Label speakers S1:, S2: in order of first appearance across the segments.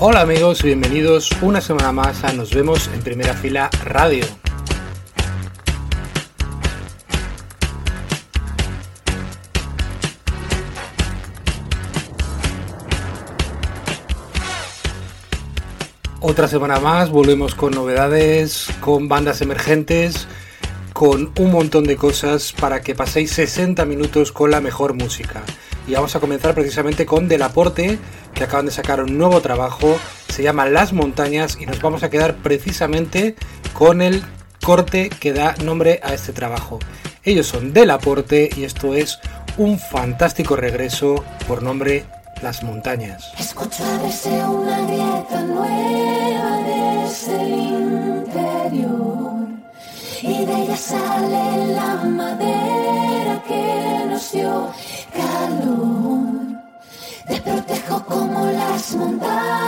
S1: Hola amigos, bienvenidos una semana más a Nos vemos en primera fila radio. Otra semana más, volvemos con novedades, con bandas emergentes, con un montón de cosas para que paséis 60 minutos con la mejor música. Y vamos a comenzar precisamente con Delaporte, que acaban de sacar un nuevo trabajo, se llama Las Montañas y nos vamos a quedar precisamente con el corte que da nombre a este trabajo. Ellos son Delaporte y esto es un fantástico regreso por nombre Las Montañas.
S2: una grieta nueva desde el interior y de ella sale la madera que nos dio calor. Te protejo como las montañas.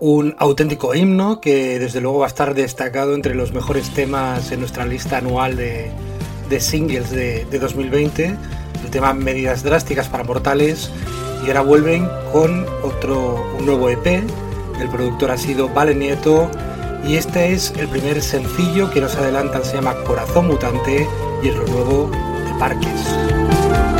S1: un auténtico himno que desde luego va a estar destacado entre los mejores temas en nuestra lista anual de, singles de, 2020, el tema Medidas Drásticas para Mortales, y ahora vuelven con otro un nuevo EP, el productor ha sido Vale Nieto, y este es el primer sencillo que nos adelantan, se llama Corazón Mutante, y es lo nuevo de Parques.